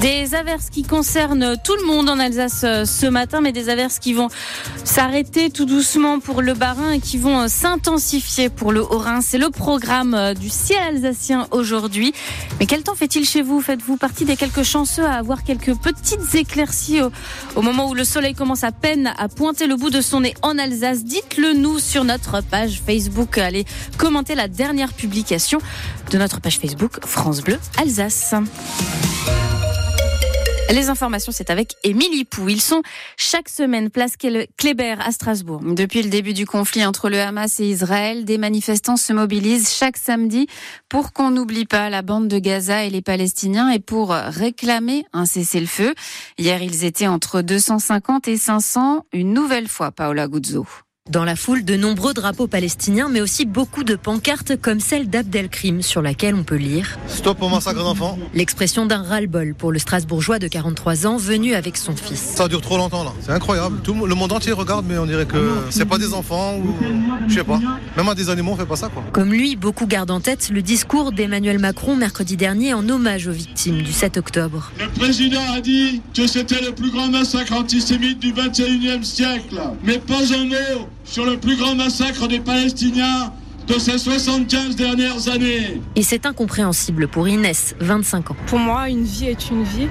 des averses qui concernent tout le monde en Alsace euh, ce matin, mais des averses qui vont s'arrêter tout doucement pour le Bas-Rhin et qui vont euh, s'intensifier pour le Haut-Rhin. C'est le programme euh, du ciel alsacien aujourd'hui. Mais quel temps fait-il chez vous? Faites-vous partie des quelques chanceux à avoir quelques petites éclaircies au, moment où le soleil commence à peine à pointer le bout de son nez en Alsace? Dites-le nous sur notre page Facebook. Allez commenter la dernière publication de notre page Facebook France Bleu Alsace. Les informations, c'est avec Émilie Pou. Ils sont chaque semaine place Kléber à Strasbourg. Depuis le début du conflit entre le Hamas et Israël, des manifestants se mobilisent chaque samedi pour qu'on n'oublie pas la bande de Gaza et les Palestiniens et pour réclamer un cessez-le-feu. Hier, ils étaient entre 250 et 500. Une nouvelle fois, Paola Guzzo. Dans la foule, de nombreux drapeaux palestiniens, mais aussi beaucoup de pancartes comme celle d'Abdelkrim, sur laquelle on peut lire Stop au massacre d'enfants. L'expression d'un ras-le-bol pour le Strasbourgeois de 43 ans, venu avec son fils. Ça dure trop longtemps là, c'est incroyable. Tout le monde entier regarde, mais on dirait que c'est pas des enfants ou je sais pas. Même à des animaux, on fait pas ça quoi. Comme lui, beaucoup gardent en tête le discours d'Emmanuel Macron mercredi dernier en hommage aux victimes du 7 octobre. Le président a dit que c'était le plus grand massacre antisémite du 21e siècle, mais pas un mot sur le plus grand massacre des Palestiniens de ces 75 dernières années. Et c'est incompréhensible pour Inès, 25 ans. Pour moi, une vie est une vie.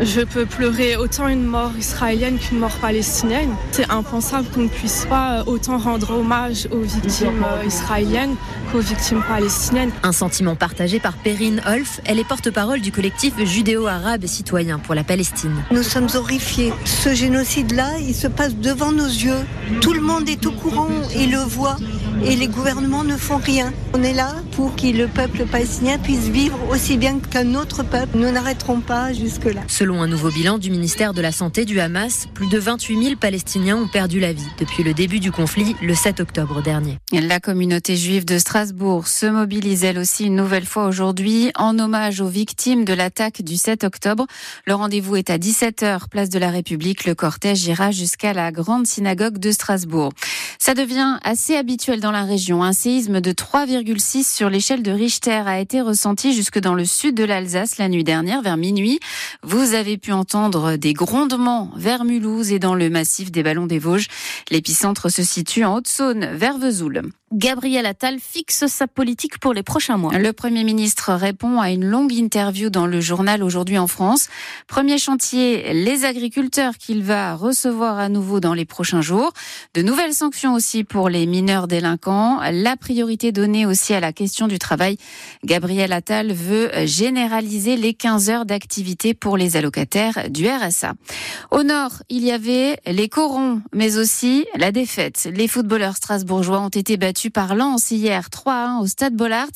Je peux pleurer autant une mort israélienne qu'une mort palestinienne. C'est impensable qu'on ne puisse pas autant rendre hommage aux victimes euh, israéliennes qu'aux victimes palestiniennes. Un sentiment partagé par Perrine Holf. Elle est porte-parole du collectif judéo-arabe et citoyen pour la Palestine. Nous sommes horrifiés. Ce génocide-là, il se passe devant nos yeux. Tout le monde est au courant et le voit et les gouvernements ne font rien. On est là pour que le peuple palestinien puisse vivre aussi bien qu'un autre peuple. Nous n'arrêterons pas jusque-là. Selon un nouveau bilan du ministère de la Santé du Hamas, plus de 28 000 Palestiniens ont perdu la vie depuis le début du conflit le 7 octobre dernier. La communauté juive de Strasbourg se mobilise elle aussi une nouvelle fois aujourd'hui en hommage aux victimes de l'attaque du 7 octobre. Le rendez-vous est à 17h, place de la République. Le cortège ira jusqu'à la grande synagogue de Strasbourg. Ça devient assez habituel dans la région. Un séisme de 3,6 sur l'échelle de Richter a été ressenti jusque dans le sud de l'Alsace la nuit dernière vers minuit. Vous avez pu entendre des grondements vers Mulhouse et dans le massif des Ballons des Vosges. L'épicentre se situe en Haute-Saône vers Vesoul. Gabriel Attal fixe sa politique pour les prochains mois. Le Premier ministre répond à une longue interview dans le journal Aujourd'hui en France. Premier chantier, les agriculteurs qu'il va recevoir à nouveau dans les prochains jours. De nouvelles sanctions aussi pour les mineurs délinquants. La priorité donnée aussi à la question du travail. Gabriel Attal veut généraliser les 15 heures d'activité pour les allocataires du RSA. Au nord, il y avait les corons, mais aussi la défaite. Les footballeurs strasbourgeois ont été battus par Lens hier 3-1 au Stade Bollard,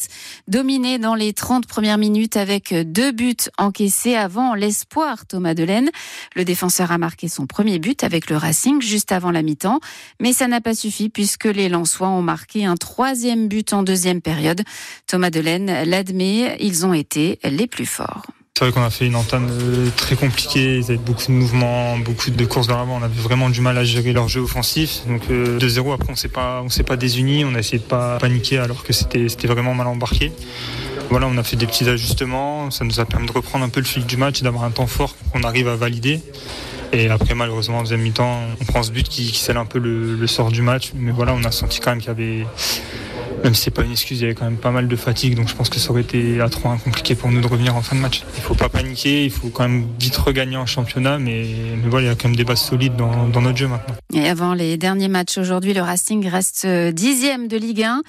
dominé dans les 30 premières minutes avec deux buts encaissés avant l'espoir Thomas Delaine. Le défenseur a marqué son premier but avec le Racing juste avant la mi-temps, mais ça n'a pas suffi puisque les Lensois ont marqué un troisième but en deuxième période. Thomas Delaine l'admet, ils ont été les plus forts. C'est vrai qu'on a fait une entame euh, très compliquée, ils avaient beaucoup de mouvements, beaucoup de courses vers l'avant, on avait vraiment du mal à gérer leur jeu offensif. Donc 2-0 euh, après on s'est pas on s'est pas désunis, on a essayé de pas paniquer alors que c'était vraiment mal embarqué. Voilà, on a fait des petits ajustements, ça nous a permis de reprendre un peu le fil du match et d'avoir un temps fort qu'on arrive à valider. Et après, malheureusement, en deuxième mi-temps, on prend ce but qui, scelle un peu le, sort du match. Mais voilà, on a senti quand même qu'il y avait, même si c'est pas une excuse, il y avait quand même pas mal de fatigue, donc je pense que ça aurait été à 3 compliqué pour nous de revenir en fin de match. Il faut pas paniquer, il faut quand même vite regagner en championnat, mais, mais voilà, il y a quand même des bases solides dans, dans, notre jeu maintenant. Et avant les derniers matchs aujourd'hui, le Racing reste dixième de Ligue 1.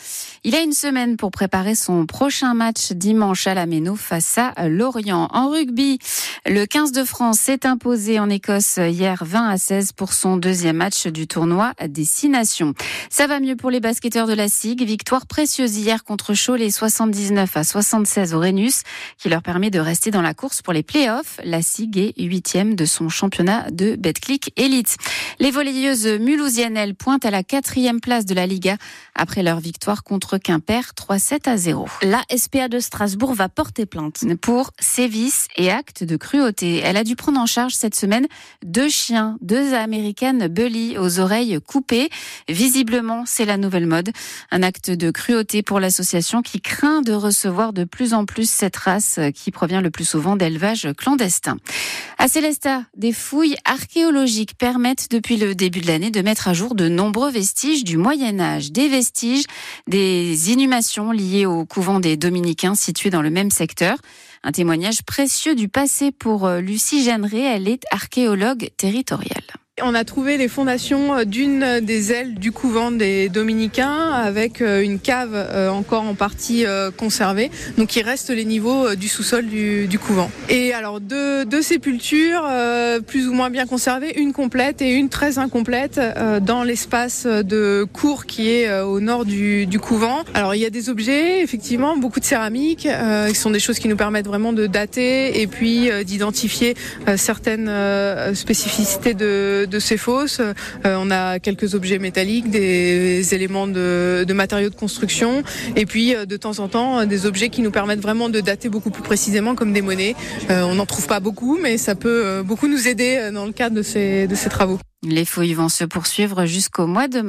Il a une semaine pour préparer son prochain match dimanche à la Méno face à Lorient. En rugby, le 15 de France s'est imposé en Écosse hier 20 à 16 pour son deuxième match du tournoi des Six Nations. Ça va mieux pour les basketteurs de la SIG, victoire victoire précieuse hier contre Cholet 79 à 76 au Rhenus qui leur permet de rester dans la course pour les playoffs. La SIG est huitième de son championnat de Betclic Elite. Les volleyeuses mulhousiennes, elles, pointent à la quatrième place de la Liga après leur victoire contre Quimper 3-7 à 0. La SPA de Strasbourg va porter plainte pour sévices et actes de cruauté. Elle a dû prendre en charge cette semaine deux chiens, deux américaines bully aux oreilles coupées. Visiblement, c'est la nouvelle mode. Un acte de cruauté pour l'association qui craint de recevoir de plus en plus cette race qui provient le plus souvent d'élevage clandestin. À Célestat, des fouilles archéologiques permettent depuis le début de l'année de mettre à jour de nombreux vestiges du Moyen Âge, des vestiges des inhumations liées au couvent des dominicains situé dans le même secteur. Un témoignage précieux du passé pour euh, Lucie Jeanneret, elle est archéologue territoriale. On a trouvé les fondations euh, d'une des ailes du couvent des dominicains avec euh, une cave euh, encore en partie conservée. Donc il reste les niveaux du sous-sol du, couvent. Et alors deux, sépultures plus ou moins bien conservées, une complète et une très incomplète dans l'espace de cour qui est au nord du, du, couvent. Alors il y a des objets, effectivement, beaucoup de céramique, qui sont des choses qui nous permettent vraiment de dater et puis d'identifier certaines spécificités de de ces fosses. Euh, on a quelques objets métalliques, des éléments de, matériaux de construction, et puis euh, de temps en temps des objets qui nous permettent vraiment de dater beaucoup plus précisément, comme des monnaies. Euh, on n'en trouve pas beaucoup, mais ça peut beaucoup nous aider dans le cadre de ces travaux. Les fouilles vont se poursuivre jusqu'au mois de mars.